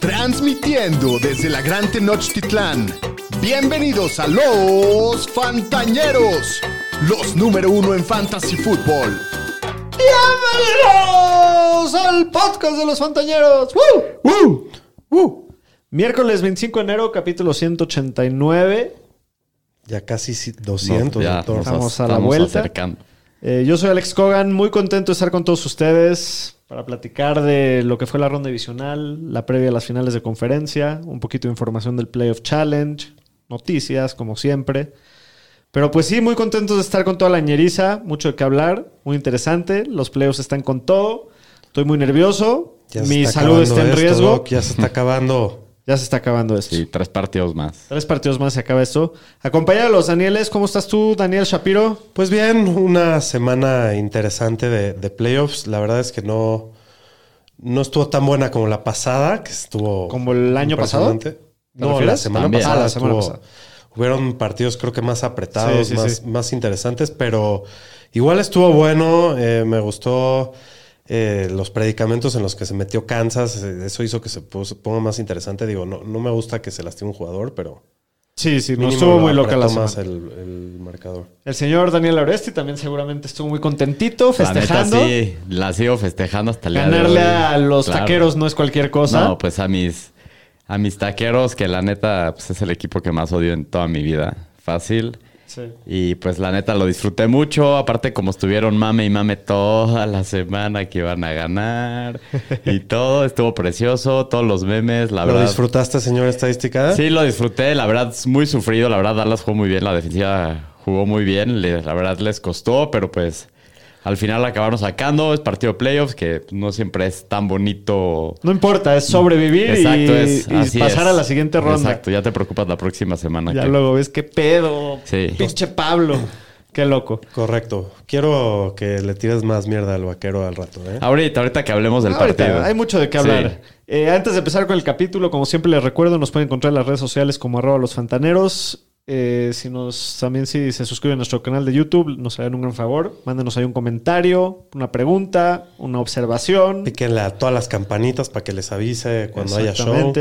Transmitiendo desde la Gran Tenochtitlán. Bienvenidos a los Fantañeros, los número uno en Fantasy Football. ¡Bienvenidos al podcast de los Fantañeros! ¡Woo! ¡Woo! Miércoles 25 de enero, capítulo 189. Ya casi si- 200, ya doctor. Estamos a la estamos vuelta. acercando. Eh, yo soy Alex Cogan, muy contento de estar con todos ustedes para platicar de lo que fue la ronda divisional, la previa a las finales de conferencia, un poquito de información del Playoff Challenge, noticias, como siempre. Pero pues sí, muy contentos de estar con toda la ñeriza, mucho de qué hablar, muy interesante. Los playoffs están con todo, estoy muy nervioso, Ya mi salud está en esto, riesgo. Doc, ya se está acabando. Ya se está acabando esto. Sí, tres partidos más. Tres partidos más se acaba esto. Acompáñalos, Danieles. ¿Cómo estás tú, Daniel Shapiro? Pues bien, una semana interesante de, de playoffs. La verdad es que no, no estuvo tan buena como la pasada, que estuvo. ¿Como el año pasado? impresionante. ¿Te No, la refieres? semana También. pasada. Ah, la semana estuvo- pasada. Hubieron partidos, creo que más apretados, Sí, sí, más, sí. más interesantes, pero igual estuvo bueno. eh, me gustó eh, los predicamentos en los que se metió Kansas. eh, Eso hizo que se puso- ponga más interesante. Digo, no, no me gusta que se lastime un jugador, pero. Sí, sí, no estuvo lo muy loca la semana. el, el marcador. El señor Daniel Oresti también seguramente estuvo muy contentito, festejando. La neta, sí, la sigo festejando hasta el día de Ganarle hoy. a los Claro. taqueros no es cualquier cosa. No, pues a mis, a mis taqueros, que la neta pues es el equipo que más odio en toda mi vida. Fácil. Sí. Y pues la neta lo disfruté mucho. Aparte, como estuvieron mame y mame toda la semana que iban a ganar y todo, estuvo precioso. Todos los memes, la ¿Lo verdad. disfrutaste, señor estadística? Sí, lo disfruté. La verdad, es muy sufrido. La verdad, Dallas jugó muy bien. La defensiva jugó muy bien. La verdad, les costó, pero pues al final acabaron sacando. Es partido de playoffs, que no siempre es tan bonito. No importa, es sobrevivir Exacto, y, es, y así pasar es. a la siguiente ronda. Exacto, ya te preocupas la próxima semana. Ya que- luego ves qué pedo. Sí. Pinche Pablo. Qué loco. Correcto. Quiero que le tires más mierda al vaquero al rato, ¿eh? Ahorita, ahorita que hablemos del Ahorita, partido. hay mucho de qué Sí. hablar. Eh, antes de empezar con el capítulo, como siempre les recuerdo, nos pueden encontrar en las redes sociales como arroba los fantaneros. Eh, si nos, también si se suscriben a nuestro canal de YouTube, nos harían un gran favor. Mándenos ahí un comentario, una pregunta, una observación. Píquenle a todas las campanitas para que les avise cuando haya show.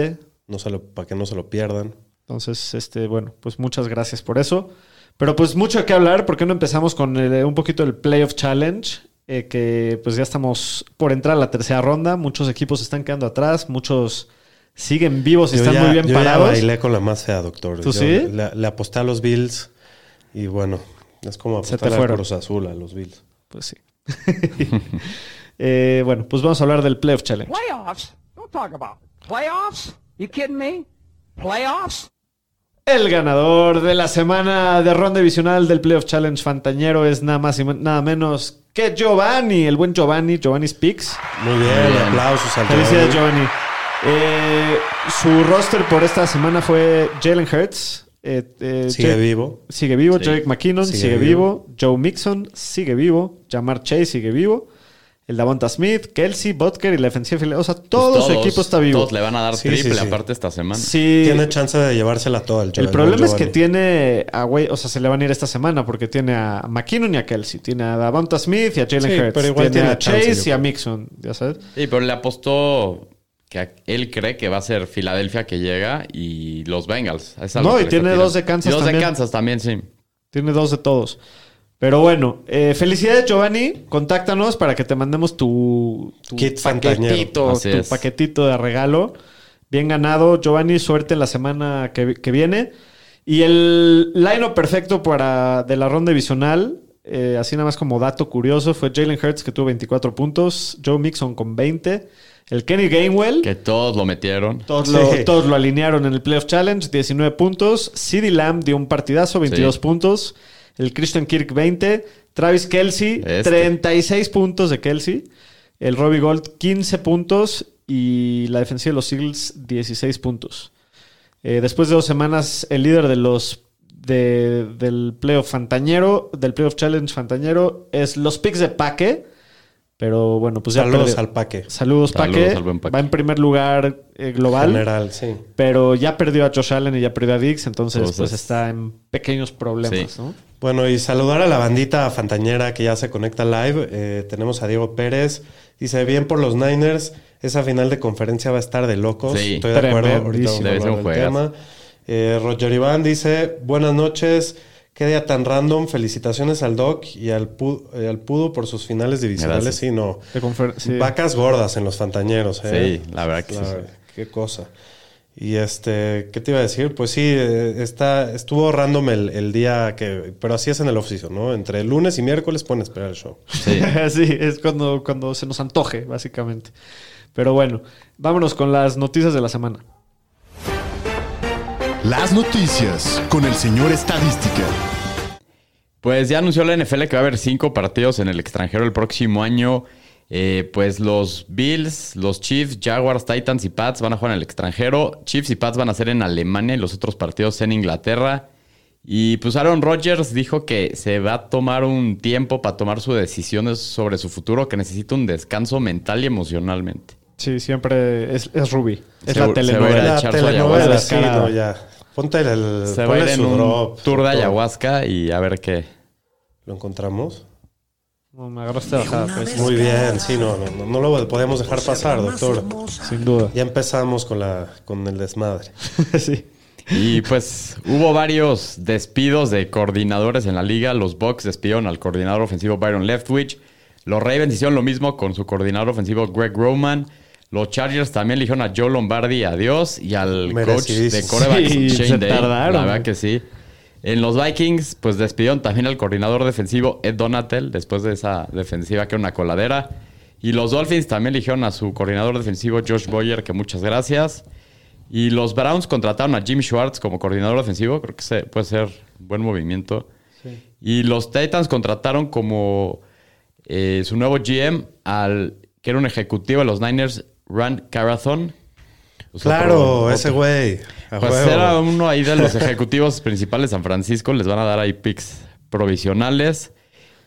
No se lo, para que no se lo pierdan. Entonces, este, bueno, pues muchas gracias por eso. Pero pues mucho qué hablar. ¿Por qué no empezamos con el- un poquito el Playoff Challenge? Eh, que pues ya estamos por entrar a la tercera ronda. Muchos equipos están quedando atrás. Muchos siguen vivos y Yo están ya- muy bien yo ya parados. bailé con la más fea, doctor. ¿Tú Yo sí? Le, le aposté a los Bills y bueno, es como apostar a. Cruz Azul a los Bills. Pues sí. Eh, bueno, pues vamos a hablar del Playoff Challenge. Playoffs? Don't talk about playoffs. You kidding me? Playoffs? El ganador de la semana de ronda divisional del Playoff Challenge Fantañero es nada más y nada menos que Giovanni, el buen Giovanni, Giovanni Speaks. Muy bien, bien. aplausos al Felicidades, Giovanni. Giovanni. Eh, su roster por esta semana fue Jalen Hurts. eh, eh, Sigue Jake- vivo. Sigue vivo. Sí. Jake McKinnon sigue, Sigue vivo. Joe Mixon sigue vivo. Jamar Chase sigue vivo. El Davonta Smith, Kelsey, Butker y la defensiva. O sea, Pues todo su todos- equipo está vivo. Todos le van a dar Sí, triple sí, sí. aparte esta semana. Sí. Tiene chance de llevársela toda el El problema es que tiene a güey, o sea, se le van a ir esta semana porque tiene a McKinnon y a Kelsey, tiene a Davonta Smith y a Jalen Sí, Hurts, pero igual tiene, tiene a Chase y a. Mixon, ya sabes. Sí, pero le apostó que él cree que va a ser Filadelfia que llega y los Bengals. Es No, y tiene dos de Kansas Y dos también. de Kansas también, sí. Tiene dos de todos. Pero bueno, eh, felicidades Giovanni, contáctanos para que te mandemos tu, tu Kit paquetito, tu es. paquetito de regalo. Bien ganado, Giovanni, suerte la semana que, que viene. Y el line perfecto para de la ronda divisional, eh, así nada más como dato curioso, fue Jalen Hurts que tuvo 24 puntos, Joe Mixon con 20, el Kenny Gainwell, Que todos lo metieron. todos, Sí. lo, todos lo alinearon en el Playoff Challenge, 19 puntos. CeeDee Lamb dio un partidazo, 22 Sí. puntos. El Christian Kirk, 20. Travis Kelsey, Este. 36 puntos de Kelsey. El Robbie Gold, 15 puntos. Y la defensiva de los Eagles, 16 puntos. Eh, después de dos semanas, el líder de los de- del playoff fantañero, del playoff challenge fantañero, es los picks de Paque. Pero bueno, pues ya Saludos perdió. al paque. Saludos, Saludos Paque. al buen Paque. Va en primer lugar eh, global. General, sí. Pero ya perdió a Josh Allen y ya perdió a Dix, entonces, pues está en pequeños problemas, sí. ¿no? Bueno, y saludar a la bandita fantañera que ya se conecta live. Eh, tenemos a Diego Pérez. Dice, bien por los Niners. Esa final de conferencia va a estar de locos. Sí. Estoy de acuerdo. Ahorita vamos a Debe ser hablar del tema. Eh, Roger Iván dice: Buenas noches. Qué día tan random. Felicitaciones al Doc y al, Pu- eh, al Pudo por sus finales divisionales. Sí, no. Sí. Vacas gordas en los fantañeros, ¿eh? Sí, la verdad que sí. Qué cosa. Y este, ¿qué te iba a decir? Pues sí, eh, está, estuvo random el, el día que. Pero así es en el oficio, ¿no? Entre lunes y miércoles pueden esperar el show. Sí. sí, es cuando, cuando se nos antoje, básicamente. Pero bueno, vámonos con las noticias de la semana. Las noticias con el señor Estadística. Pues ya anunció la NFL que va a haber cinco partidos en el extranjero el próximo año. Eh, pues los Bills, los Chiefs, Jaguars, Titans y Pats van a jugar en el extranjero. Chiefs y Pats van a ser en Alemania y los otros partidos en Inglaterra. Y pues Aaron Rodgers dijo que se va a tomar un tiempo para tomar sus decisiones sobre su futuro, que necesita un descanso mental y emocionalmente. Sí, siempre es, es Ruby. Es Se- la se telenovela. va a La echar su telenovela, ayahuasca. sí, no, ya. Ponte el, Se va a ponle ir en un drop, tour de ayahuasca y a ver qué. ¿Lo encontramos? No, me agarraste bajada, pues. Muy bien, sí, no, no, no, no lo podemos dejar pasar, doctor. Sin duda. Ya empezamos con, la, con el desmadre. sí. Y pues hubo varios despidos de coordinadores en la liga. Los Bucks despidieron al coordinador ofensivo Byron Leftwich. Los Ravens hicieron lo mismo con su coordinador ofensivo Greg Roman. Los Chargers también eligieron a Joe Lombardi, adiós, y al coach de corebacks Sí, Shane se Day. tardaron. La verdad que sí. En los Vikings, pues despidieron también al coordinador defensivo Ed Donatel después de esa defensiva que era una coladera. Y los Dolphins también eligieron a su coordinador defensivo Josh Boyer, que muchas gracias. Y los Browns contrataron a Jim Schwartz como coordinador defensivo. Creo que puede ser un buen movimiento. Y los Titans contrataron como eh, su nuevo GM al que era un ejecutivo de los Niners, Rand Carathon. Claro, otro- ese güey. Pues era uno ahí de los ejecutivos principales de San Francisco. Les van a dar ahí picks provisionales.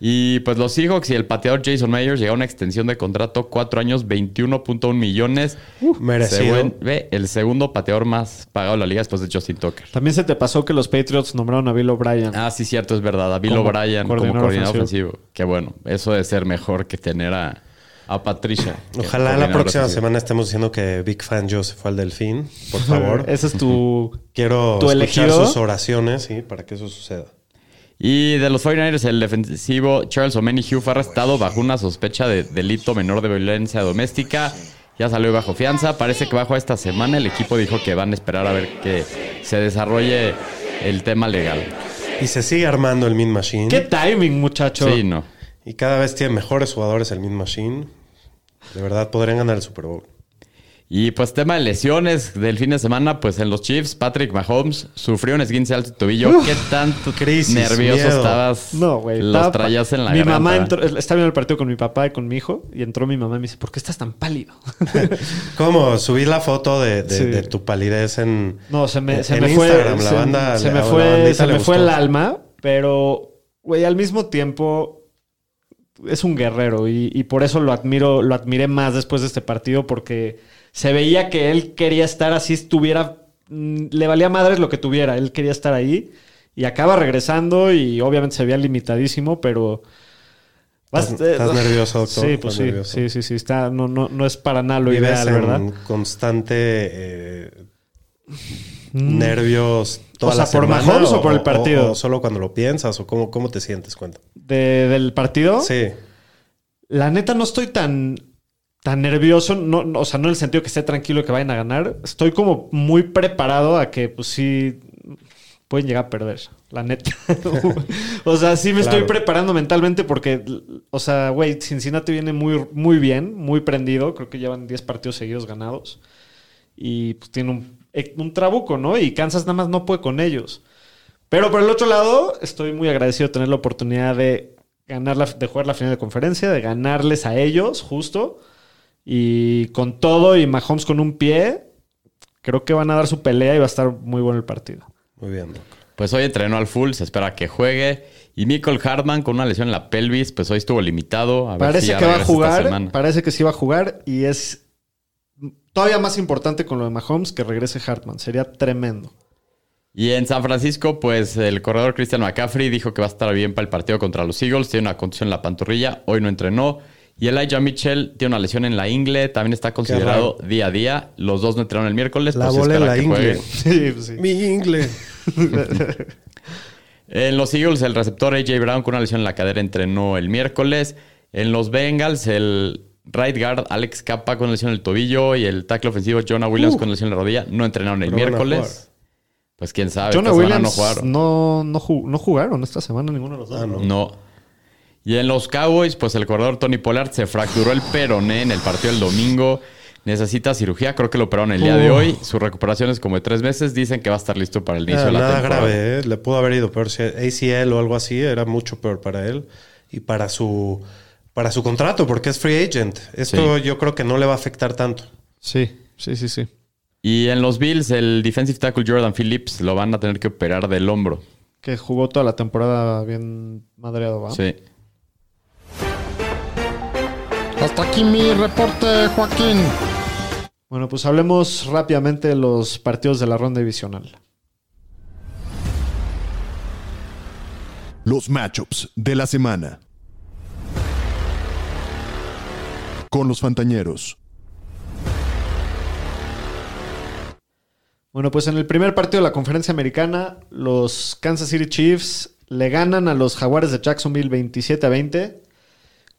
Y pues los Seahawks y el pateador Jason Myers llegaron a una extensión de contrato, cuatro años, 21.1 millones. merecido. Se ve el segundo pateador más pagado de la liga después de Justin Tucker. También se te pasó que los Patriots nombraron a Bill O'Brien. Ah, sí, cierto, es verdad. A Bill O'Brien como coordinador coordinador ofensivo. ofensivo. Qué bueno. Eso de ser mejor que tener a, a Patricia. Ojalá la próxima semana estemos diciendo que Big Fan Joe se fue al Delfín. Por favor. Ese es tu. Quiero ¿Tu escuchar elegido? sus oraciones, sí, para que eso suceda. Y de los 49ers, el defensivo Charles O'Menihu fue arrestado bajo una sospecha de delito menor de violencia doméstica. Ya salió bajo fianza. Parece que bajo esta semana el equipo dijo que van a esperar a ver que se desarrolle el tema legal. Y se sigue armando el Mean Machine. ¿Qué timing, muchacho? Sí, no. Y cada vez tiene mejores jugadores el Mean Machine. De verdad, podrían ganar el Super Bowl. Y pues tema de lesiones del fin de semana, pues en los Chiefs, Patrick Mahomes sufrió un esguince al tobillo. ¿Qué tanto crisis, nervioso miedo. estabas? No, güey. Los estaba- traías en la Mi garganta. mamá entró, estaba viendo el partido con mi papá y con mi hijo y entró mi mamá y me dice, ¿por qué estás tan pálido? ¿Cómo? Subí la foto de, de- Sí. de tu palidez en, No, se me, se en me fue. Instagram. La se, banda, se me fue, se me fue el alma, pero, güey, al mismo tiempo es un guerrero y, y por eso lo admiro, lo admiré más después de este partido porque se veía que él quería estar así, estuviera, mm, le valía madres lo que tuviera, él quería estar ahí y acaba regresando y obviamente se veía limitadísimo, pero... ¿Estás- estás nervioso, doctor? Sí, pues ¿Estás sí, nervioso? sí, sí, sí, está, no, no, no es para nada lo Vives ideal, en ¿verdad? constante eh, nervios toda O sea, la ¿por semana, Mahomes o por el partido? O, solo cuando lo piensas o cómo, cómo te sientes, cuenta. De- del partido. Sí. La neta no estoy tan, tan nervioso, no, no, o sea, no en el sentido que esté tranquilo que vayan a ganar. Estoy como muy preparado a que, pues sí, pueden llegar a perder, la neta. o sea, sí me estoy preparando mentalmente porque, o sea, güey, Cincinnati viene muy, muy bien, muy prendido. Creo que llevan 10 partidos seguidos ganados. Y pues tiene un, un trabuco, ¿no? Y Kansas nada más no puede con ellos. Pero por el otro lado, estoy muy agradecido de tener la oportunidad de ganar la, de jugar la final de conferencia, de ganarles a ellos, justo. Y con todo y Mahomes con un pie, creo que van a dar su pelea y va a estar muy bueno el partido. Muy bien, Doc. Pues hoy entrenó al full, se espera que juegue. Y Michael Hartman con una lesión en la pelvis, pues hoy estuvo limitado. A ver Parece si ya que va a jugar, parece que sí va a jugar y es todavía más importante con lo de Mahomes que regrese Hartman. Sería tremendo. Y en San Francisco, pues el corredor Christian McCaffrey dijo que va a estar bien para el partido contra los Eagles. Tiene una contusión en la pantorrilla. Hoy no entrenó. Y Elijah Mitchell tiene una lesión en la ingle, también está considerado día a día. Los dos no entraron el miércoles. La pues bola en la que ingle. Sí, pues sí. Mi inglés. En los Eagles, el receptor AJ Brown con una lesión en la cadera entrenó el miércoles. En los Bengals, el right guard Alex Capa con lesión en el tobillo y el tackle ofensivo Jonah Williams con lesión en la rodilla no entrenaron el miércoles. Pues quién sabe. Jonah Williams no jugaron. no, no, no jugaron esta semana ninguno de los dos. Ah, no. No. Y en los Cowboys, pues el corredor Tony Pollard se fracturó el peroné en el partido del domingo. Necesita cirugía, creo que lo operaron el día de Uh. hoy. Su recuperación es como de tres meses. Dicen que va a estar listo para el inicio Ah, de la nada temporada. grave, ¿eh? Le pudo haber ido peor. Si ACL o algo así era mucho peor para él y para su, para su contrato, porque es free agent. Esto Sí. yo creo que no le va a afectar tanto. Sí, sí, sí, sí. Y en los Bills, el defensive tackle Jordan Phillips lo van a tener que operar del hombro. Que jugó toda la temporada bien madreado, ¿va? Sí. Hasta aquí mi reporte, Joaquín. Bueno, pues hablemos rápidamente de los partidos de la ronda divisional. Los matchups de la semana. Con los Fantañeros. Bueno, pues en el primer partido de la conferencia americana, los Kansas City Chiefs le ganan a los Jaguares de Jacksonville 27 a 20.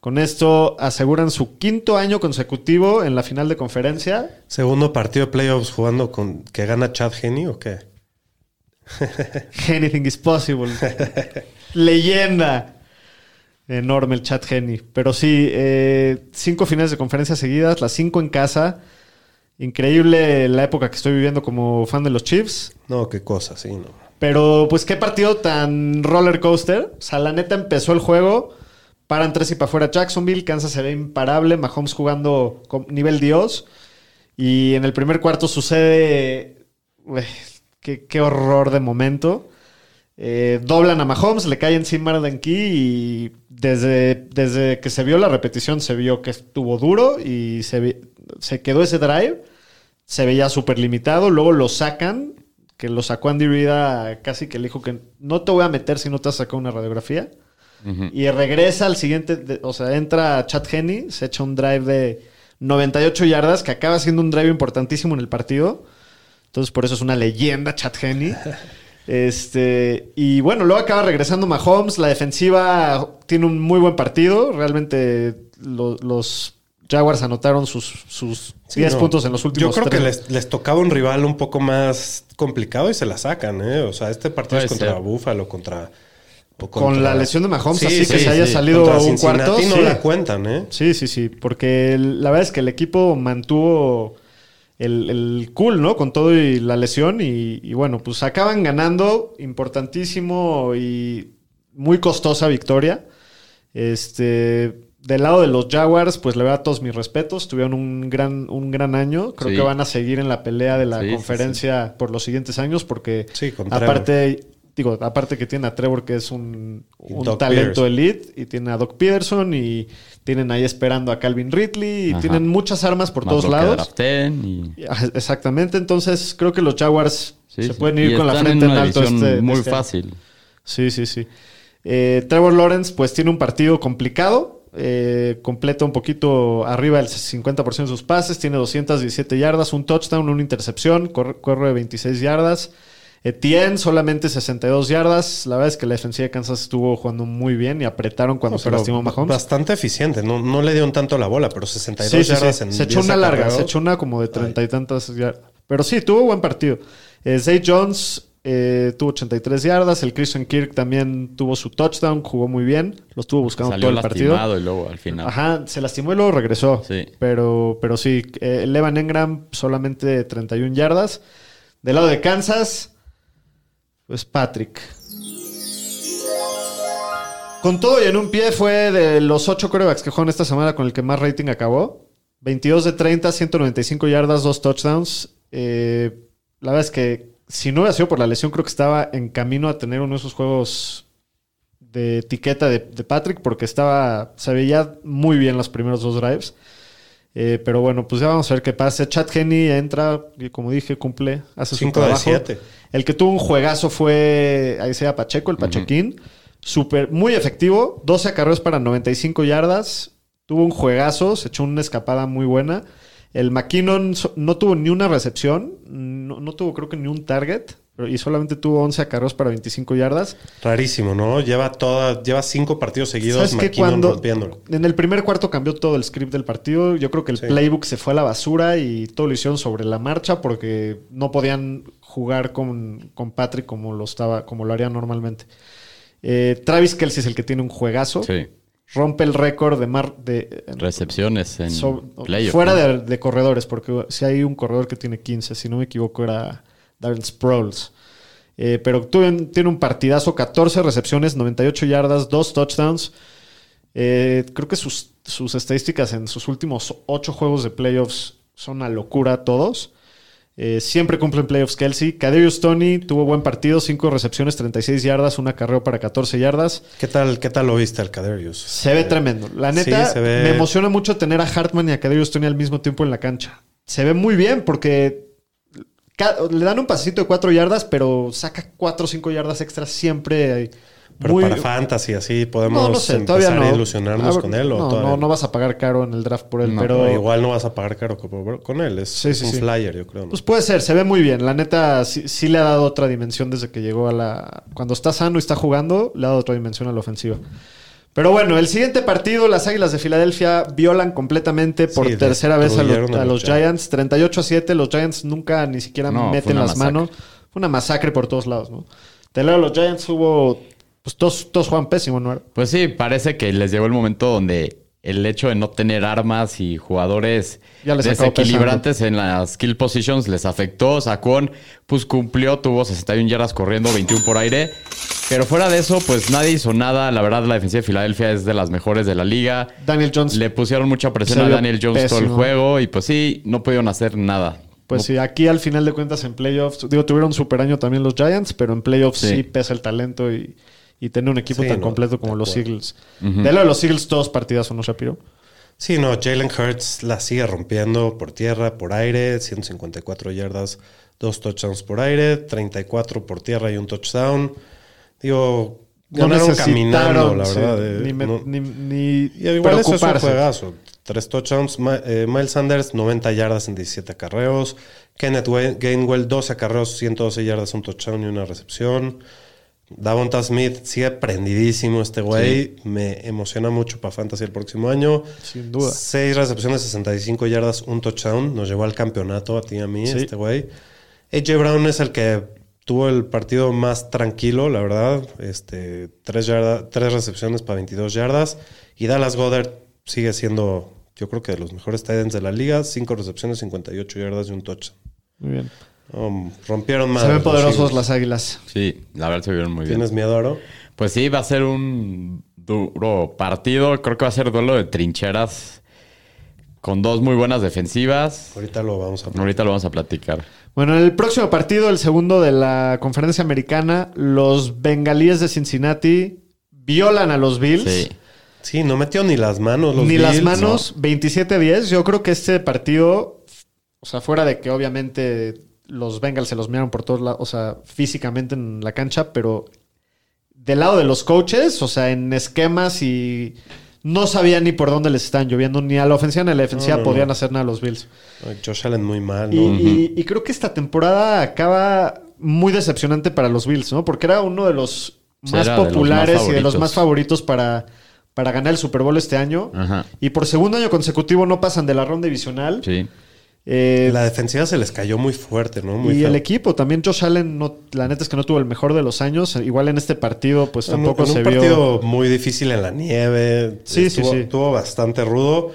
Con esto aseguran su quinto año consecutivo en la final de conferencia. Segundo partido de playoffs jugando con que gana Chad Henney o qué? Anything is possible. Leyenda. Enorme el chat Geni. Pero sí, eh, cinco finales de conferencia seguidas, las cinco en casa. Increíble la época que estoy viviendo como fan de los Chiefs. No, qué cosa, sí, no. Pero pues qué partido tan roller coaster. O sea, la neta empezó el juego. Paran tres y para afuera Jacksonville. Kansas se ve imparable. Mahomes jugando con nivel Dios. Y en el primer cuarto sucede... Uy, qué, qué horror de momento. Eh, doblan a Mahomes, le cae encima Marden Key y desde, desde que se vio la repetición se vio que estuvo duro y se, se quedó ese drive. Se veía súper limitado. Luego lo sacan, que lo sacó Andy Reid a- casi que le dijo que no te voy a meter si no te has sacado una radiografía. Y regresa al siguiente, de- o sea, entra Chad Henney, se echa un drive de 98 yardas, que acaba siendo un drive importantísimo en el partido. Entonces, por eso es una leyenda, Chad Henney. Este, y bueno, luego acaba regresando Mahomes. La defensiva tiene un muy buen partido. Realmente lo- los Jaguars anotaron sus, sus Sí, 10 no. puntos en los últimos Yo creo tres. que les, les tocaba un rival un poco más complicado y se la sacan, ¿eh? O sea, este partido Puede es contra ser. Buffalo, contra, Con la lesión de Mahomes, Sí, así que sí, se haya sí. salido Contra un cuarto. No sí. la cuentan, ¿eh? Sí, sí, sí. Porque el- la verdad es que el equipo mantuvo el, el cool, ¿no? Con todo y la lesión. Y, y bueno, pues acaban ganando. Importantísimo y muy costosa victoria. Este. Del lado de los Jaguars, pues le voy a todos mis respetos. Tuvieron un gran, un gran año. Creo Sí. que van a seguir en la pelea de la Sí, sí, conferencia por los siguientes años. Porque aparte, digo, aparte que tiene a Trevor, que es un, un talento Peterson. elite, y tiene a Doc Peterson, y tienen ahí esperando a Calvin Ridley, y Ajá. tienen muchas armas por Más todos lados. y... Ajá, Exactamente, entonces creo que los Jaguars Sí, se sí. pueden ir Y con la frente en, alto este, muy este año. fácil. Sí, sí, sí. Eh, Trevor Lawrence, pues tiene un partido complicado. eh, completa un poquito arriba del 50% de sus pases. Tiene 217 yardas, un touchdown, una intercepción. Corre, corre 26 yardas. Etienne solamente 62 yardas. La verdad es que la defensiva de Kansas estuvo jugando muy bien y apretaron cuando No, se lastimó Mahomes. Bastante eficiente. No, no le dieron tanto la bola, pero 62 Sí, sí, yardas sí. en Se echó 10 una larga, se echó una como de treinta y tantas yardas. Pero sí, tuvo buen partido. Eh, Zay Jones eh, tuvo 83 yardas. El Christian Kirk también tuvo su touchdown, jugó muy bien. Lo estuvo buscando Salió todo el partido. y luego al final. Ajá, se lastimó y luego regresó. Sí. Pero, pero sí, eh, Levan Engram solamente 31 yardas. Del lado de Kansas, pues Patrick. Con todo y en un pie fue de los ocho corebacks que juegan esta semana con el que más rating acabó. 22 de 30, 195 yardas, dos touchdowns. Eh, la verdad es que si no hubiera sido por la lesión, creo que estaba en camino a tener uno de esos juegos de etiqueta de, de Patrick porque estaba se veía muy bien los primeros dos drives. Eh, pero bueno, pues ya vamos a ver qué pasa. Chad Henney entra y como dije, cumple, hace su Cinco de trabajo. siete. El que tuvo un juegazo fue ahí sea Pacheco, el Pachequín. Súper, muy efectivo. 12 acarreos para 95 yardas. tuvo un juegazo, se echó una escapada muy buena. El McKinnon no tuvo ni una recepción, no, no tuvo creo que ni un target, y solamente tuvo 11 acarreos para 25 yardas. Rarísimo, ¿no? Lleva toda, lleva cinco partidos seguidos ¿Sabes qué? McKinnon Cuando rompiéndolo. en el primer cuarto cambió todo el script del partido, yo creo que el Sí. playbook se fue a la basura y todo lo hicieron sobre la marcha porque no podían jugar con, con Patrick como lo estaba, como lo harían normalmente. Eh, Travis Kelsey es el que tiene un juegazo. Sí. Rompe el récord de mar de Recepciones en so- playoff. fuera ¿no? de, de corredores, porque si hay un corredor que tiene 15, si no me equivoco era Darren Sproles. Eh, pero tuve- tiene un partidazo, 14 recepciones, 98 yardas, 2 touchdowns. Eh, creo que sus, sus estadísticas en sus últimos 8 juegos de playoffs son una locura todos. Eh, siempre cumplen playoffs Kelsey. Kadarius Tony tuvo buen partido, 5 recepciones, 36 yardas, un acarreo para 14 yardas. ¿Qué tal, ¿Qué tal lo viste al Caderius? Se ve tremendo. La neta, Sí, ve- me emociona mucho tener a Hartman y a Kadarius Tony al mismo tiempo en la cancha. Se ve muy bien porque le dan un pasito de 4 yardas, pero saca 4 o 5 yardas extras siempre. Pero muy- para fantasy, así podemos no, no sé, empezar no. a ilusionarnos A ver, con él. ¿o no, no, no vas a pagar caro en el draft por él, No, pero. No, igual no vas a pagar caro con él. Es, Sí, es sí, un sí. flyer, yo creo. ¿no? Pues puede ser, se ve muy bien. La neta, sí, sí le ha dado otra dimensión desde que llegó a la. Cuando está sano y está jugando, le ha dado otra dimensión a la ofensiva. Pero bueno, el siguiente partido, las Águilas de Filadelfia violan completamente por Sí, tercera vez a, lo- a los Giants. 38 a 7, los Giants nunca ni siquiera No, meten las masacre. manos. Fue una masacre por todos lados, ¿no? Te leo, los Giants hubo. Pues todos, todos juegan pésimo, ¿no? Pues sí, parece que les llegó el momento donde el hecho de no tener armas y jugadores desequilibrantes en las skill positions les afectó. Sacón, pues cumplió, tuvo 61 yardas corriendo, 21 por aire. Pero fuera de eso, pues nadie hizo nada. La verdad, la defensiva de Filadelfia es de las mejores de la liga. Daniel Jones. Le pusieron mucha presión a Daniel Jones todo el juego y pues sí, no pudieron hacer nada. Pues sí, aquí al final de cuentas en playoffs, digo, tuvieron super año también los Giants, pero en playoffs sí, Sí. pesa el talento y, y tener un equipo Sí, tan no, completo como los. Eagles. De lo de los Eagles, todos partidazos, ¿no, Shapiro? Sí, no, Jalen Hurts la sigue rompiendo por tierra, por aire, 154 yardas, dos touchdowns por aire, 34 por tierra y un touchdown. Digo, No ganaron caminando, la sí, verdad. eh, ni, me- no- ni- ni y igual eso es un preocuparse. juegazo. Tres touchdowns. Ma- eh, Miles Sanders, 90 yardas en 17 acarreos. Kenneth Gainwell, 12 acarreos, 112 yardas, un touchdown y una recepción. Davonta Smith sigue prendidísimo este güey. Me emociona mucho para Fantasy el próximo año. Sin duda. 6 recepciones, 65 yardas, un touchdown. Nos llevó al campeonato a ti y a mí, Sí. este güey. AJ Brown es el que tuvo el partido más tranquilo, la verdad. Este, tres, yarda- tres recepciones para 22 yardas. Y Dallas Goddard sigue siendo, yo creo que de los mejores tight ends de la liga. 5 recepciones, 58 yardas y un touchdown. Muy bien. Um, rompieron más. Se ven poderosos las Águilas. Sí, la verdad se vieron muy bien. ¿Tienes miedo, Aro? Pues sí, va a ser un duro partido. Creo que va a ser duelo de trincheras con dos muy buenas defensivas. Ahorita lo vamos a Ahorita lo vamos a platicar. Bueno, en el próximo partido, el segundo de la conferencia americana, los bengalíes de Cincinnati violan a los Bills. Sí. Sí, no metió ni las manos. Los Ni las manos, 27-10. Yo creo que este partido, o sea, fuera de que obviamente los Bengals se los miraron por todos lados, o sea, físicamente en la cancha, pero del lado de los coaches, o sea, en esquemas y no sabían ni por dónde les están lloviendo, ni a la ofensiva ni a la defensiva No, no, podían no. hacer nada los Bills. Josh Allen muy mal, Y, ¿no? y- y creo que esta temporada acaba muy decepcionante para los Bills, ¿no? Porque era uno de los más era de los populares más y de los más favoritos para, para ganar el Super Bowl este año. Ajá. Y por segundo año consecutivo no pasan de la ronda divisional. Sí. Eh, La defensiva se les cayó muy fuerte, ¿no? Muy y feo. el equipo, también Josh Allen, no, la neta es que no tuvo el mejor de los años. Igual en este partido, pues En un- tampoco en un se partido vio. muy difícil en la nieve. Sí, sí, estuvo, sí. Estuvo bastante rudo.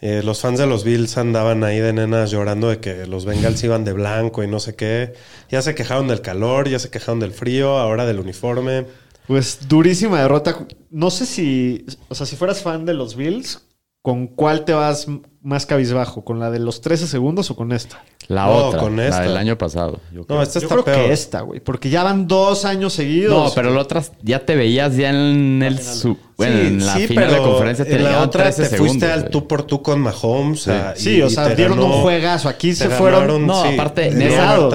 Eh, los fans de los Bills andaban ahí de nenas llorando de que los Bengals iban de blanco y no sé qué. Ya se quejaron del calor, ya se quejaron del frío, ahora del uniforme. Pues durísima derrota. No sé si, o sea, si fueras fan de los Bills, ¿con cuál te vas más cabizbajo? ¿Con la de los 13 segundos o con esta? La No, otra, con la esta. del año pasado. yo creo. No, esta Yo está creo peor. que esta, güey. Porque ya van dos años seguidos. No, pero la otra ya te veías ya en el su- bueno, Sí, en la sí, final de conferencia te en la otra 13 te segundos. fuiste al tú por tú con Mahomes. ah, Sí, y- o sea, dieron ganó- un juegazo. Aquí se fueron. ganaron, No, sí, aparte,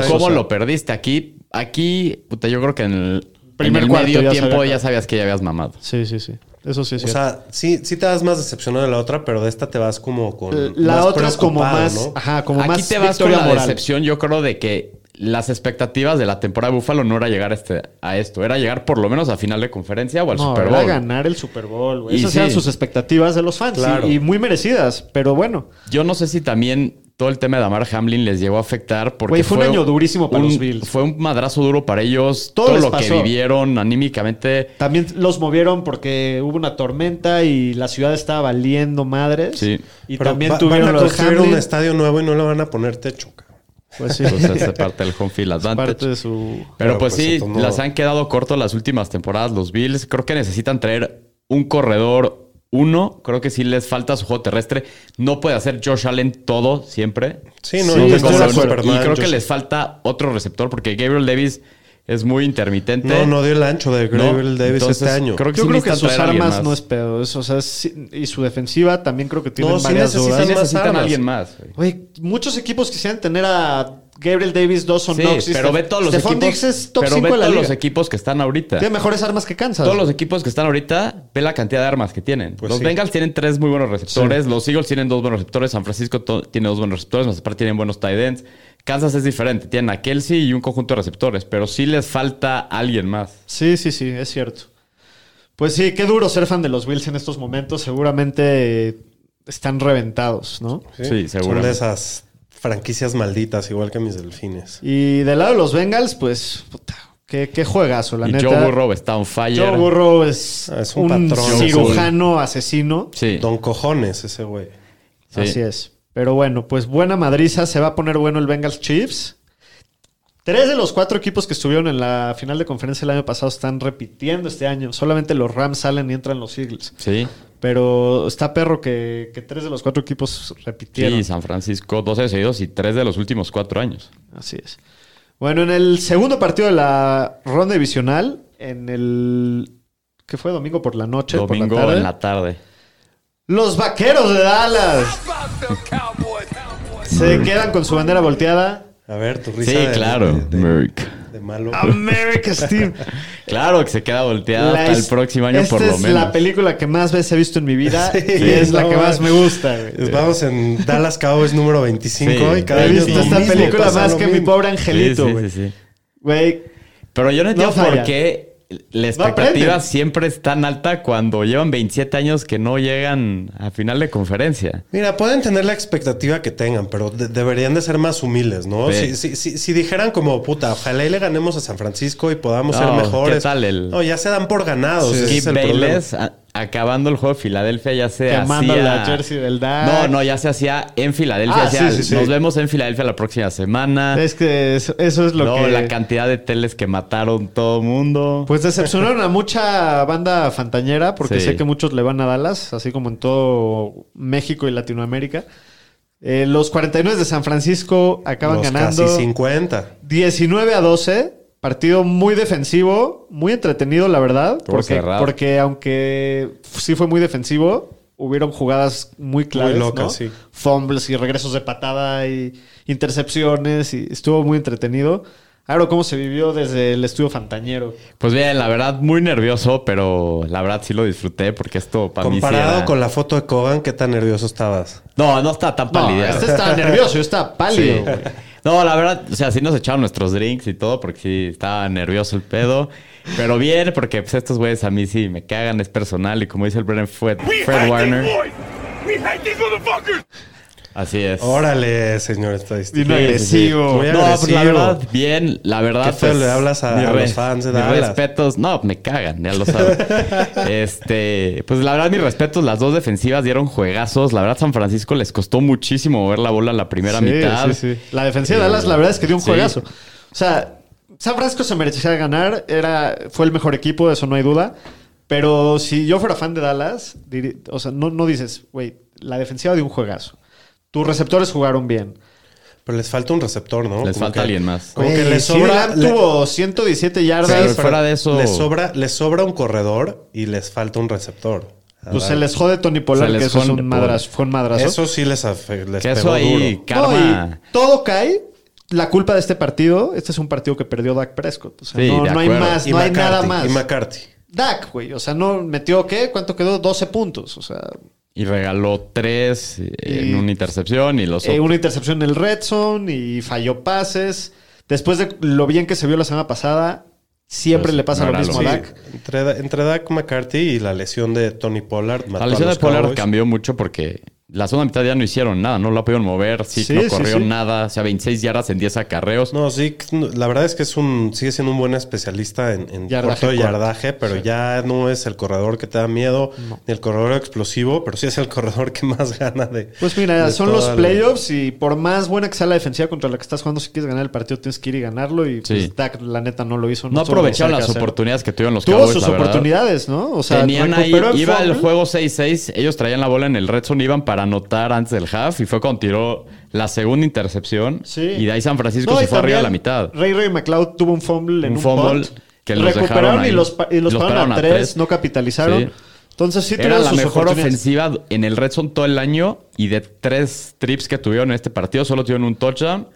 ¿cómo o sea, lo perdiste? Aquí, aquí, puta, yo creo que en el, Primer en el cuarto medio ya tiempo sabía- ya sabías que ya habías mamado. Sí, sí, sí. Eso sí es O cierto. sea, sí, sí te das más decepcionado de la otra, pero de esta te vas como con. la más otra es como preocupado, más, ¿no? ajá, como Aquí más te vas con victoria la moral. decepción, yo creo, de que las expectativas de la temporada de Buffalo no era llegar a, este, a esto, era llegar por lo menos a final de conferencia o al No, Super era Bowl. ganar el Super Bowl, güey. Y Esas sí. eran sus expectativas de los fans y, muy merecidas, pero bueno. Yo no sé si también todo el tema de Damar Hamlin les llegó a afectar porque Güey, fue un año durísimo para un- los Bills. Fue un madrazo duro para ellos. Todo lo que vivieron anímicamente. También los movieron porque hubo una tormenta y la ciudad estaba valiendo madres. Sí. Y Pero también va- tuvieron van a construir un estadio nuevo y no le van a poner techo, cabrón. Pues sí, Pues esa parte del home field advantage. parte de su... Pero, Pero, pues, pues, sí, las han quedado cortos las últimas temporadas los Bills. Creo que necesitan traer un corredor uno. Creo que sí les falta su juego terrestre. No puede hacer Josh Allen todo siempre. Sí, no, Sí, no estoy de. Superman, y creo que les falta otro receptor porque Gabriel Davis es muy intermitente. No, no dio el ancho de No, Gabriel Davis entonces, este año. creo que Yo sí creo que sus armas no es pedo. es- o sea, sí- y su defensiva también creo que tienen No, sí varias necesitan dudas. Sí necesitan a armas. alguien más. güey. Güey, muchos equipos quisieran tener a Gabriel Davis, Dawson Sí, Knox. pero ve todos los Stephon equipos. Diggs es top pero 5 ve de la todos liga. los equipos que están ahorita. Tiene mejores armas que Kansas. Todos los equipos que están ahorita, ve la cantidad de armas que tienen. Pues los sí. Bengals tienen tres muy buenos receptores, los Eagles tienen dos buenos receptores, San Francisco tiene dos buenos receptores, más aparte tienen buenos tight ends. Kansas es diferente, tienen a Kelsey y un conjunto de receptores, pero sí les falta alguien más. Sí, sí, sí, es cierto. Pues sí, qué duro ser fan de los Bills en estos momentos. Seguramente están reventados, ¿no? Sí, Son seguramente. de esas franquicias malditas, igual que mis delfines. Y del lado de los Bengals, pues, puta, qué, qué juegazo, la y neta. Joe Burrow está on fire. Joe Burrow es, es un, un patrón. cirujano asesino. Sí, Don Cojones, ese güey. sí. Así es. Pero bueno, pues buena madriza. Se va a poner bueno el Bengals Chiefs. Tres de los cuatro equipos que estuvieron en la final de conferencia el año pasado están repitiendo este año. Solamente los Rams salen y entran los Eagles. Sí. Pero está perro que, que tres de los cuatro equipos repitieron. Sí, San Francisco, 12 seguidos y tres de los últimos cuatro años. Así es. Bueno, en el segundo partido de la ronda divisional, en el. ¿Qué fue? Domingo por la noche. por Domingo la tarde, en la tarde. Los vaqueros de Dallas se quedan con su bandera volteada. A ver, tu risa Sí, de, claro. de, de- Merrick. De malo. America's Team. Claro que se queda volteada La hasta el es- próximo año esta por lo es menos. la película que más veces he visto en mi vida Sí, y es la que más me gusta. güey. Vamos en Dallas Cowboys número 25 Sí. y cada He visto es esta mismo, película más que mi pobre Sí, angelito, sí, güey. sí, sí. Güey, Pero yo no entiendo por qué la expectativa siempre es tan alta cuando llevan 27 años que no llegan a final de conferencia. Mira, pueden tener la expectativa que tengan, pero de- deberían de ser más humildes, ¿no? Sí. Si, si- si- si dijeran como, puta, ojalá y le ganemos a San Francisco y podamos No, ser mejores. ¿qué tal el- No, ya se dan por ganados. ese Skip es el problema. Bayless, a- acabando el juego de Filadelfia, ya se Quemando hacía... la jersey del Dak. No, no, ya se hacía en Filadelfia. Ah, decía, sí, sí, sí. Nos vemos en Filadelfia la próxima semana. es que eso, eso es lo no, que... la cantidad de teles que mataron todo mundo. Pues decepcionaron a mucha banda fantañera porque Sí. sé que muchos le van a Dallas, así como en todo México y Latinoamérica. Eh, los 49 de San Francisco acaban Los ganando casi 50. 19 a 12. Partido muy defensivo, muy entretenido, la verdad. Porque, aunque sí fue muy defensivo, hubieron jugadas muy claves. locas, ¿no? sí. Fumbles y regresos de patada y intercepciones. Y estuvo muy entretenido. Aro, ¿cómo se vivió desde el estudio Fantañero? Pues bien, la verdad, muy nervioso, pero la verdad sí lo disfruté porque esto para mí Comparado era- con la foto de Kogan, ¿qué tan nervioso estabas? No, no está tan No, palideado. este estaba nervioso, yo estaba pálido. Sí. No, la verdad, o sea, sí nos echaron nuestros drinks y todo porque sí estaba nervioso el pedo. Pero bien, porque pues, estos güeyes a mí sí me cagan, es personal. Y como dice el Brennan Fred, Fred Warner, así es. Órale, señor estadístico. Sí, agresivo. Muy No, pues la verdad, bien, la verdad. Qué pues, le hablas a- los fans de mis Dallas. respetos, no, me cagan, ya lo saben. este, pues la verdad, mis respetos, las dos defensivas dieron juegazos. La verdad, San Francisco les costó muchísimo mover la bola la primera Sí, mitad. sí, sí. La defensiva de Dallas, la verdad es que dio un Sí. juegazo. O sea, San Francisco se merecía ganar. Era, fue el mejor equipo, de eso no hay duda. Pero si yo fuera fan de Dallas, o sea, no, no dices, güey, la defensiva dio un juegazo. Tus receptores jugaron bien. Pero les falta un receptor, ¿no? Les Como falta que- alguien más. Como que Güey, le CeeDee sobra. Le- tuvo 117 yardas. Pero Sí, pero fuera de eso- Les sobra, les sobra un corredor y les falta un receptor. A Pues se les jode Tony les que eso es un madrazo, fue un madrazo. Eso sí les, les Que eso pegó ahí, duro. karma. No, y todo cae. La culpa de este partido, este es un partido que perdió Dak Prescott. O sea, Sí, no, de no hay más, Y no hay nada más. Y McCarthy. Dak, güey. O sea, no metió, ¿qué? ¿Cuánto quedó? 12 puntos. O sea, Y regaló tres Y- en una intercepción y los eh, otros. una intercepción en el red zone y falló pases. Después de lo bien que se vio la semana pasada, siempre Pues, le pasa no lo mismo lo a Sí, Dak. entre, entre Dak McCarthy y la lesión de Tony Pollard. La lesión de Pollard cambió mucho porque la segunda mitad ya no hicieron nada, no la pudieron mover, sí, Sí, no corrió sí. nada, o sea, 26 yardas en 10 acarreos. No, sí, la verdad es que es un, sigue siendo un buen especialista en, en Yardaje corto yardaje, pero ya no es el corredor que te da miedo, ni el corredor explosivo, pero sí es el corredor que más gana de. Pues mira, de son los la- playoffs y por más buena que sea la defensiva contra la que estás jugando, si quieres ganar el partido tienes que ir y ganarlo y Sí. pues Dak la neta no lo hizo. No tuvo aprovecharon las oportunidades que tuvieron los Tuvo Cowboys, sus la oportunidades, ¿no? O sea, Tenían ahí, iba el juego 6-6, ellos traían la bola en el red zone, iban para anotar antes del half y fue cuando tiró la segunda intercepción Sí. y de ahí San Francisco No, se fue arriba a la mitad. Ray Ray McLeod tuvo un fumble en Un un, fumble punt. que los recuperaron y los, y los Los pararon a tres, no capitalizaron. Sí. Entonces sí Era tuvieron la mejor ofensiva en el red zone todo el año y de tres trips que tuvieron en este partido solo tuvieron un touchdown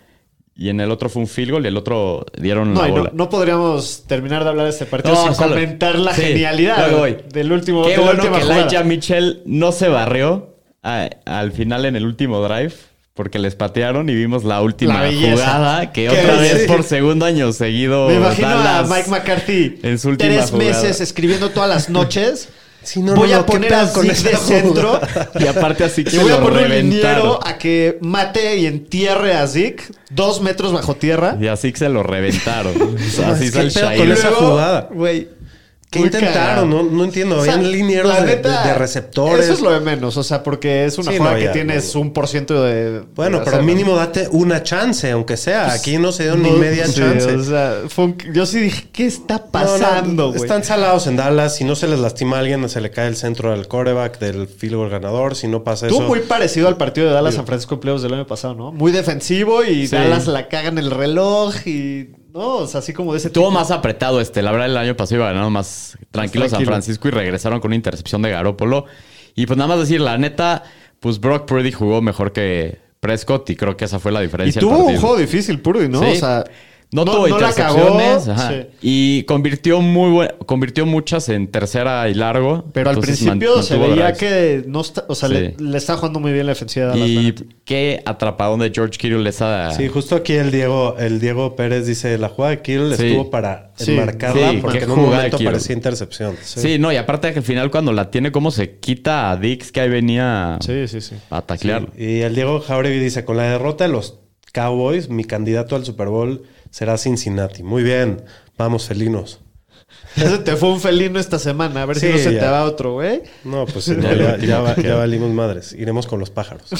y en el otro fue un field goal y el otro dieron No, la no, bola. no podríamos terminar de hablar de este partido No, sin solo- comentar la Sí, genialidad del último Qué de la bueno última que. Elijah Mitchell no se barrió a- al final en el último drive porque les patearon y vimos la última La jugada que otra vez por segundo año seguido Me imagino Dallas a Mike McCarthy en su última tres jugada. meses escribiendo todas las noches. Sí, no, voy no, a no, ¿qué poner a con Zeke de centro y aparte así y que voy a poner reventaron. a que mate y entierre a Zeke dos metros bajo tierra. Y así que se lo reventaron. No, así es el con esa jugada. Güey. ¿Qué muy intentaron? No, no entiendo. O sea, Habían linieros la de, neta, de- de receptores. Eso es lo de menos, o sea, porque es una Sí, jugada no, que tienes no. un por ciento de. Bueno, de pero mínimo date una chance, aunque sea. Aquí no se dio ni media sí, chance. O sea, un- yo sí dije, ¿qué está pasando, güey? están salados en Dallas. Si no se les lastima a alguien, se le cae el centro del coreback del field goal ganador. Si no pasa eso. muy parecido al partido de Dallas San Francisco en playoffs del año pasado, ¿no? Muy defensivo y Sí. Dallas la caga en el reloj y. No, o sea, así como de ese Estuvo tipo. más apretado este. La verdad, el año pasado iba ganando más tranquilo San tranquilo. Francisco y regresaron con una intercepción de Garópolo. Y pues nada más decir, la neta, pues Brock Purdy jugó mejor que Prescott y creo que esa fue la Y diferencia. tuvo del un juego difícil, Purdy, ¿no? Sí. O sea, No, tuvo la intercepciones. cagó, ajá. sí. Y convirtió muy buen- convirtió muchas en tercera y largo. Pero al principio man- se veía drives. que no está, o sea, Sí. le, le está jugando muy bien la defensiva de Dallas. la Y qué atrapadón de George Kittle esa... Sí, justo aquí el Diego, el Diego Pérez dice, la jugada de Kittle Sí. estuvo para Sí. enmarcarla Sí, porque en un momento Kittle. parecía intercepción. Sí. no, y aparte que al final cuando la tiene, cómo se quita a Dix que ahí venía Sí, sí, sí. a taclearlo. Y el Diego Jauregui dice, con la derrota de los Cowboys, mi candidato al Super Bowl será Cincinnati. Muy bien, vamos felinos. Ya se te fue un felino esta semana. A ver si no se ya. te va otro, güey. No, pues no, ya, va- valimos madres. Iremos con los pájaros.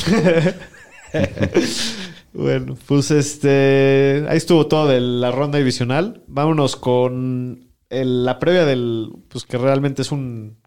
Bueno, pues este. Ahí estuvo todo de la ronda divisional. Vámonos con el- la previa del. Pues que realmente es un.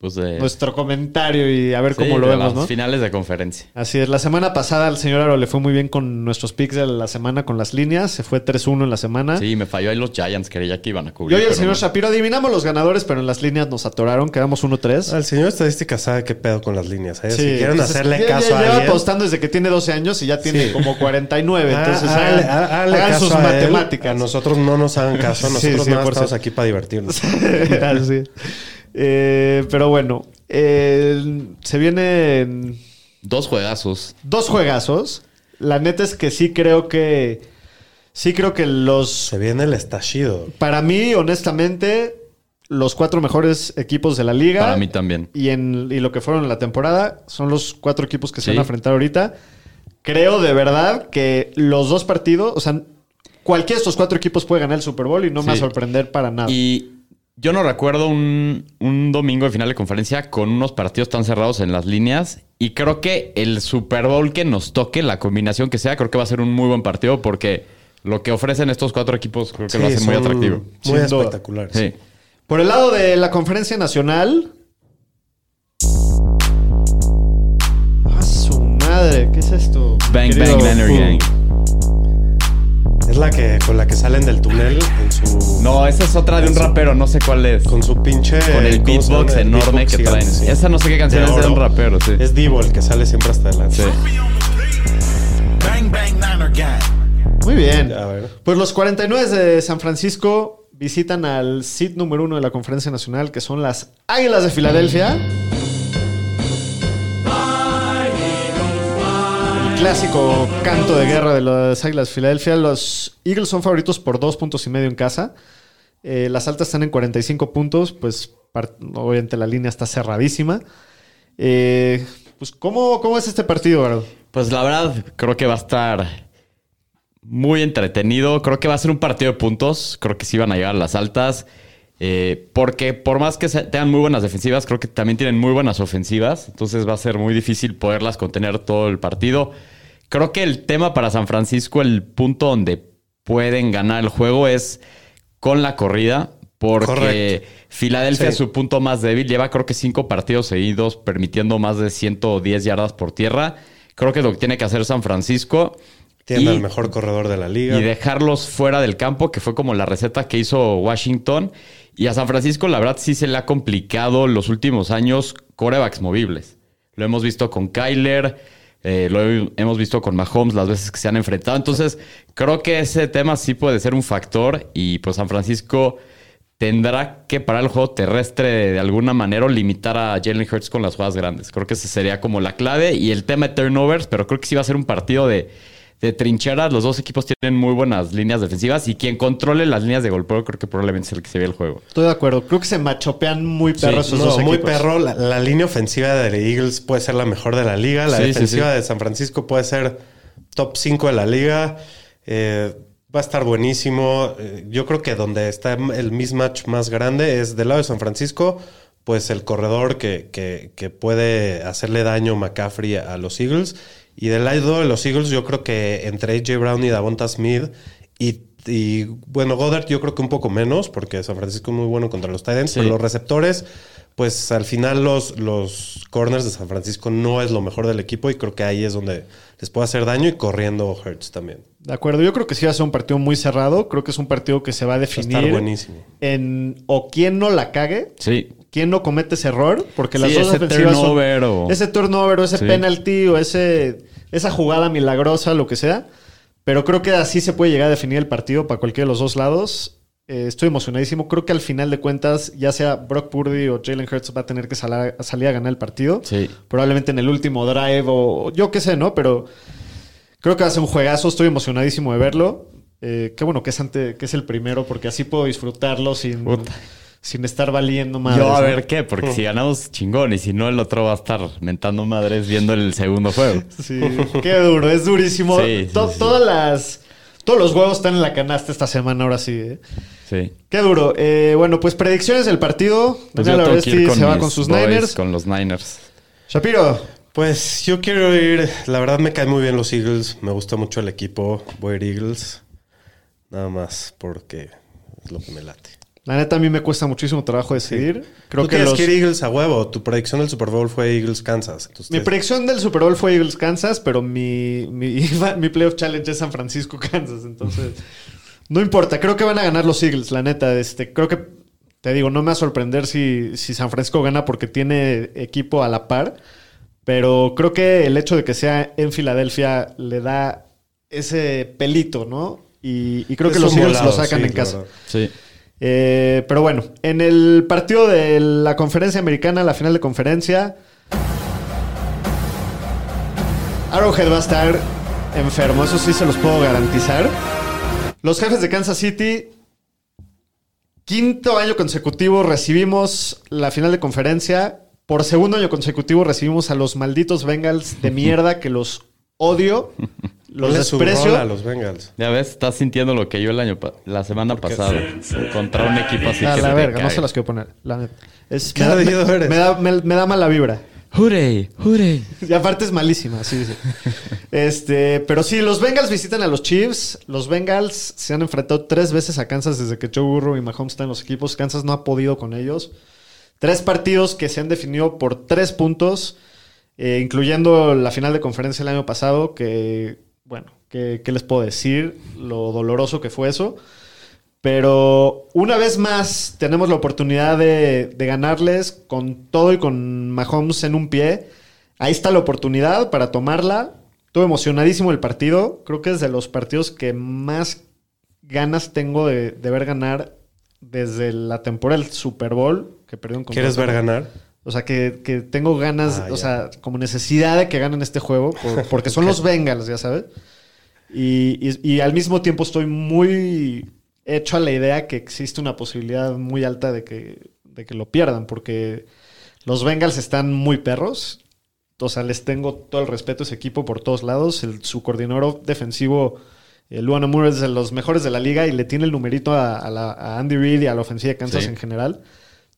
Pues de, Nuestro comentario y a ver sí, cómo lo de vemos, las ¿no? finales de conferencia. Así es. La semana pasada al señor Aro le fue muy bien con nuestros picks de la semana con las líneas. Se fue 3-1 en la semana. Sí, me falló ahí los Giants, creía que iban a Yo cubrir. y el señor no. Shapiro adivinamos los ganadores, pero en las líneas nos atoraron. Quedamos 1-3. El señor estadística sabe qué pedo con las líneas. ¿eh? Sí, si quieren hacerle ya- caso ya a lleva alguien... apostando desde que tiene 12 años y ya tiene Sí. como 49. Ah, Entonces, háganle- hagan, háganle hagan caso sus a él. matemáticas. A nosotros no nos hagan caso. Sí, Nosotros 100%. estamos aquí para divertirnos. Así. Eh, pero bueno, eh, se vienen Dos juegazos. dos juegazos. La neta es que sí creo que. Sí creo que los. Se viene el estallido. Para mí, honestamente, los cuatro mejores equipos de la liga. Para mí también. y, en, y lo que fueron en la temporada son los cuatro equipos que se Sí. van a enfrentar ahorita. Creo de verdad que los dos partidos, o sea, cualquiera de estos cuatro equipos puede ganar el Super Bowl y no me va a sorprender para nada. Y yo no recuerdo un, un domingo de final de conferencia con unos partidos tan cerrados en las líneas. Y creo que el Super Bowl que nos toque, la combinación que sea, creo que va a ser un muy buen partido porque lo que ofrecen estos cuatro equipos creo que lo hace muy atractivo. Muy espectaculares. Sí. Por el lado de la conferencia nacional. ¡Ah, su madre! ¿Qué es esto? Bang, bang, Fu? Gang. Es la que con la que salen del túnel en su No, esa es otra de un rapero, no sé cuál es. con su pinche Con el ¿cómo se beatbox enorme beatbox que traen. sí. Esa no sé qué canción De es de un rapero, sí. Es Divo el que sale siempre hasta adelante. Sí. Muy bien. A ver. Pues los 49 de San Francisco visitan al seed número uno de la conferencia nacional, que son las Águilas de Filadelfia. Clásico canto de guerra de las Águilas de Filadelfia. Los Eagles son favoritos por dos puntos y medio en casa. Eh, las altas están en 45 puntos, pues obviamente la línea está cerradísima. Eh, pues, ¿cómo, ¿cómo es este partido, Gardo? Pues la verdad, creo que va a estar muy entretenido. Creo que va a ser un partido de puntos. Creo que sí van a llegar las altas. Eh, porque por más que tengan muy buenas defensivas, creo que también tienen muy buenas ofensivas. Entonces va a ser muy difícil poderlas contener todo el partido. Creo que el tema para San Francisco, el punto donde pueden ganar el juego es con la corrida. Porque Correcto. Filadelfia Sí. es su punto más débil. Lleva creo que cinco partidos seguidos permitiendo más de 110 yardas por tierra. Creo que lo que tiene que hacer San Francisco. Tiene al mejor corredor de la liga. y dejarlos fuera del campo, que fue como la receta que hizo Washington. Y a San Francisco, la verdad, sí se le ha complicado los últimos años corebacks movibles. Lo hemos visto con Kyler, eh, lo he- hemos visto con Mahomes las veces que se han enfrentado. Entonces, creo que ese tema sí puede ser un factor. Y pues San Francisco tendrá que parar el juego terrestre de alguna manera o limitar a Jalen Hurts con las jugadas grandes. Creo que esa sería como la clave. Y el tema de turnovers, pero creo que sí va a ser un partido de, de trincheras. Los dos equipos tienen muy buenas líneas defensivas y quien controle las líneas de golpeo creo que probablemente es el que se ve el juego. Estoy de acuerdo. Creo que se machopean muy perros esos No, dos muy equipos. perro. La, la línea ofensiva de Eagles puede ser la mejor de la liga. La Sí, sí, defensiva sí. de San Francisco puede ser top 5 de la liga. Eh, va a estar buenísimo. Eh, yo creo que donde está el mismatch más grande es del lado de San Francisco, pues el corredor que, que- que puede hacerle daño McCaffrey a los Eagles. Y del lado de los Eagles, yo creo que entre AJ Brown y Davonta Smith y, y, bueno, Goddard yo creo que un poco menos, porque San Francisco es muy bueno contra los Titans, Sí. pero los receptores, pues al final los, los corners de San Francisco no es lo mejor del equipo y creo que ahí es donde les puede hacer daño y corriendo Hurts también. De acuerdo. Yo creo que sí va a ser un partido muy cerrado. Creo que es un partido que se va a Va a estar definir buenísimo. en o quién no la cague, Sí. Quién no comete ese error, porque las Sí, dos ese defensivas son- turnover o- ese turnover o ese Sí. penalty o ese esa jugada milagrosa, lo que sea. Pero creo que así se puede llegar a definir el partido para cualquiera de los dos lados. Eh, estoy emocionadísimo. Creo que al final de cuentas, ya sea Brock Purdy o Jalen Hurts va a tener que salar- salir a ganar el partido. Sí. Probablemente en el último drive o yo qué sé, ¿no? Pero creo que va a ser un juegazo. Estoy emocionadísimo de verlo. Eh, qué bueno que es, ante, que es el primero porque así puedo disfrutarlo sin, Puta. Sin estar valiendo más. Yo a ver qué, porque si ganamos chingón y si no el otro va a estar mentando madres viendo el segundo juego. Sí, qué duro, es durísimo. Sí, sí, To- sí. Todas las. Todos los huevos están en la canasta esta semana, ahora sí. ¿eh? Sí. Qué duro. Eh, bueno, pues predicciones del partido. Pues Daniel Oresti con se va con sus boys, Niners. Con los Niners. Shapiro, Pues yo quiero ir, la verdad me caen muy bien los Eagles, me gusta mucho el equipo, voy a ir Eagles, nada más porque es lo que me late. La neta a mí me cuesta muchísimo trabajo decidir. Creo Tú que tienes los... que ir Eagles a huevo, tu predicción del Super Bowl fue Eagles-Kansas. entonces Mi predicción del Super Bowl fue Eagles Kansas, pero mi, mi, mi playoff challenge es San Francisco Kansas. Entonces, no importa. Creo que van a ganar los Eagles, la neta. Este, creo que, te digo, no me va a sorprender si, si San Francisco gana porque tiene equipo a la par. Pero creo que el hecho de que sea en Filadelfia le da ese pelito, ¿no? Y, y creo Es que los Eagles volado, lo sacan sí, en casa. Sí. Eh, pero bueno, en el partido de la conferencia americana, la final de conferencia, Arrowhead va a estar enfermo, eso sí se los puedo garantizar. Los jefes de Kansas City, quinto año consecutivo recibimos la final de conferencia. Por segundo año consecutivo recibimos a los malditos Bengals de mierda que los odio, los desprecio. a los Bengals. Ya ves, estás sintiendo lo que yo el año pa- la semana pasada contra un equipo así A que la se te verga, no se las quiero poner. La neta. Es, Qué me, da, ardido me- eres. me da, me- me da mala vibra. ¡Hurray! ¡Hurray! Y aparte es malísima, sí, sí. Este, pero sí, los Bengals visitan a los Chiefs. Los Bengals se han enfrentado tres veces a Kansas desde que Joe Burrow y Mahomes están en los equipos. Kansas no ha podido con ellos. Tres partidos que se han definido por tres puntos, eh, incluyendo la final de conferencia el año pasado, que, bueno, ¿qué, qué les puedo decir? Lo doloroso que fue eso. Pero una vez más tenemos la oportunidad de, de ganarles con todo y con Mahomes en un pie. Ahí está la oportunidad para tomarla. Estuve emocionadísimo el partido. Creo que es de los partidos que más ganas tengo de, de ver ganar desde la temporada del Super Bowl que perdieron ¿Quieres ver ganar? O sea, que, que tengo ganas, Ah, o sea, como necesidad de que ganen este juego, por- porque son los Bengals, ya sabes. Y, y- y al mismo tiempo estoy muy hecho a la idea que existe una posibilidad muy alta de que, de que lo pierdan, porque los Bengals están muy perros. O sea, les tengo todo el respeto a ese equipo por todos lados. El- su coordinador defensivo, eh, Luan Moore, es de los mejores de la liga y le tiene el numerito a, a la- a Andy Reid y a la ofensiva de Kansas Sí. en general.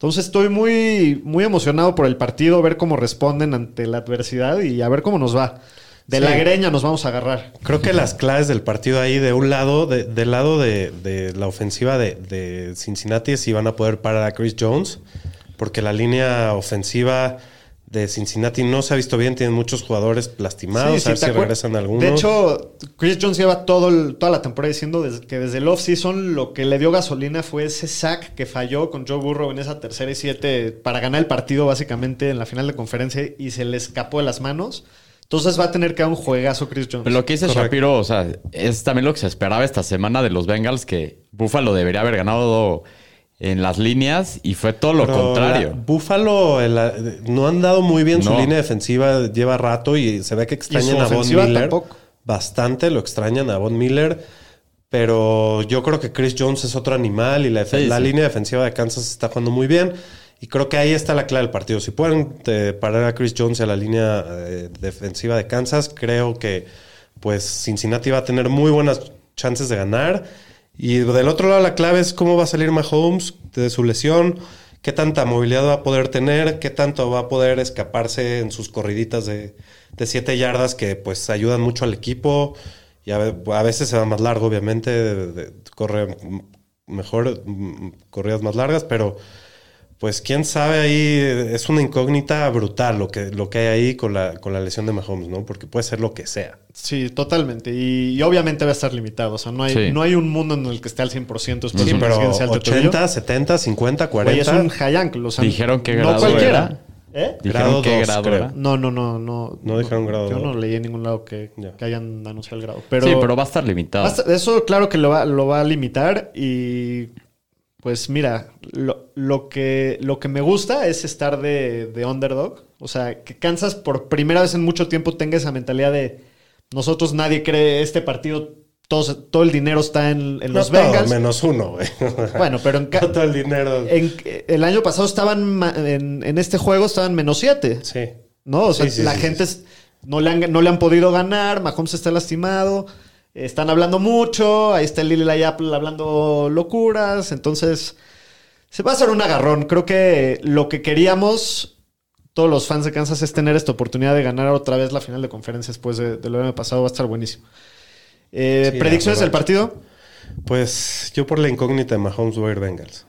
Entonces estoy muy, muy emocionado por el partido, ver cómo responden ante la adversidad y a ver cómo nos va. De Sí. la greña nos vamos a agarrar. Creo que las claves del partido ahí, de un lado, de- del lado de, de la ofensiva de, de Cincinnati, es si van a poder parar a Chris Jones, porque la línea ofensiva de Cincinnati no se ha visto bien, tienen muchos jugadores lastimados, Sí, a ver ¿te si regresan algunos. De hecho, Chris Jones lleva todo el- toda la temporada diciendo des- que desde el off-season lo que le dio gasolina fue ese sack que falló con Joe Burrow en esa tercera y siete para ganar el partido básicamente en la final de conferencia y se le escapó de las manos. Entonces va a tener que dar un juegazo Chris Jones. Pero lo que dice Correcto. Shapiro, o sea, es también lo que se esperaba esta semana de los Bengals, que Buffalo debería haber ganado en las líneas y fue todo lo Pero contrario. eh, no han dado muy bien su línea defensiva, lleva rato y se ve que extrañan su a Von Miller. tampoco. Bastante lo extrañan a Von Miller. Pero yo creo que Chris Jones es otro animal y la, Sí, la sí. línea defensiva de Kansas está jugando muy bien. Y creo que ahí está la clave del partido. Si pueden eh, parar a Chris Jones y a la línea eh, defensiva de Kansas, creo que pues Cincinnati va a tener muy buenas chances de ganar. Y del otro lado la clave es cómo va a salir Mahomes de su lesión, qué tanta movilidad va a poder tener, qué tanto va a poder escaparse en sus corriditas de, de siete yardas que pues ayudan mucho al equipo. Y a, a veces se va más largo, obviamente, corre mejor, corridas más largas, pero pues quién sabe ahí, es una incógnita brutal lo que, lo que hay ahí con la, con la lesión de Mahomes, ¿no? Porque puede ser lo que sea. Sí, totalmente. Y, y obviamente va a estar limitado. O sea, no hay, Sí. no hay un mundo en el que esté al 100%. Después Sí, pero esguince alto tobillo. 80, 70, 50, 40. Güey, es un high ankle. O sea, Dijeron qué no grado cualquiera. era. ¿Eh? Dijeron Grado qué dos, grado creo. era. No, no, no, no. No dijeron grado Yo dos. no leí en ningún lado que, Ya. que hayan anunciado el grado. Pero, sí, pero va a estar limitado. eso claro que lo va, lo va a limitar y pues mira, lo, lo que, lo que me gusta es estar de, de underdog. O sea, que Kansas por primera vez en mucho tiempo tenga esa mentalidad de nosotros nadie cree este partido, todos- todo el dinero está en, en No los todo, Bengals. menos uno, güey. Bueno, pero en, ca- todo el dinero. en- el año pasado estaban en, en este juego estaban menos 7. Sí. ¿No? O sea, Sí, sí, la sí, gente no, le han, no le han podido ganar, Mahomes está lastimado, están hablando mucho, ahí está el Lily Apple hablando locuras, entonces se va a hacer un agarrón. Creo que lo que queríamos todos los fans de Kansas es tener esta oportunidad de ganar otra vez la final de conferencia después de, de lo del año pasado, va a estar buenísimo. Eh, Sí, ¿Predicciones del partido? Pues yo por la incógnita de Mahomes voy a ir Bengals.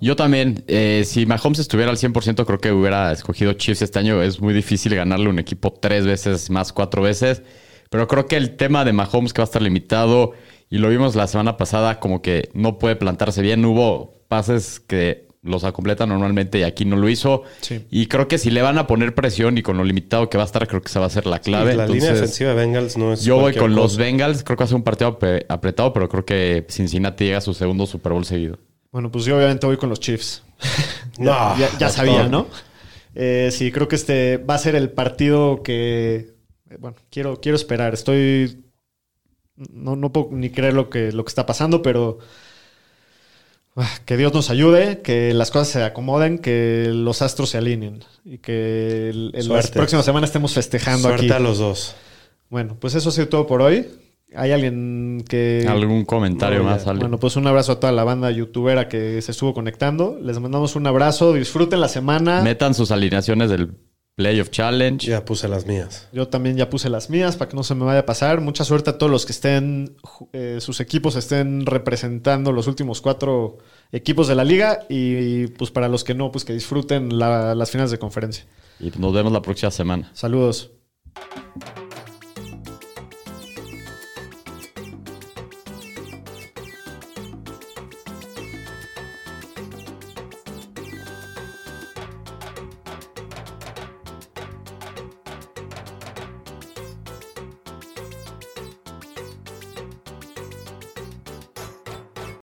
Yo también, eh, si Mahomes estuviera al 100%, creo que hubiera escogido Chiefs este año. Es muy difícil ganarle un equipo tres veces más, cuatro veces. Pero creo que el tema de Mahomes que va a estar limitado, y lo vimos la semana pasada, como que no puede plantarse bien. Hubo pases que los completa normalmente y aquí no lo hizo. Sí. Y creo que si le van a poner presión y con lo limitado que va a estar, creo que esa va a ser la clave. la línea defensiva de Bengals no es Yo voy con los. Bengals. Creo que va a ser un partido apretado, pero creo que Cincinnati llega a su segundo Super Bowl seguido. Bueno, pues yo obviamente voy con los Chiefs. No, ya, ya doctor. sabía, ¿no? Eh, sí, creo que este va a ser el partido que. Eh, Bueno, quiero, quiero esperar. Estoy. No, no puedo ni creer lo que, lo que está pasando, pero. ah, Que Dios nos ayude, que las cosas se acomoden, que los astros se alineen y que el- en las próximas semanas estemos festejando Suerte aquí. a los dos. Bueno, pues eso ha sido todo por hoy. ¿Hay alguien que... ¿Algún comentario no, más? Bueno, pues un abrazo a toda la banda youtubera que se estuvo conectando. Les mandamos un abrazo. Disfruten la semana. Metan sus alineaciones del Playoff Challenge. Ya puse las mías. Yo también ya puse las mías para que no se me vaya a pasar. Mucha suerte a todos los que estén, eh, sus equipos estén representando los últimos cuatro equipos de la liga. Y, pues para los que no, pues que disfruten la- las finales de conferencia. Y nos vemos la próxima semana. Saludos.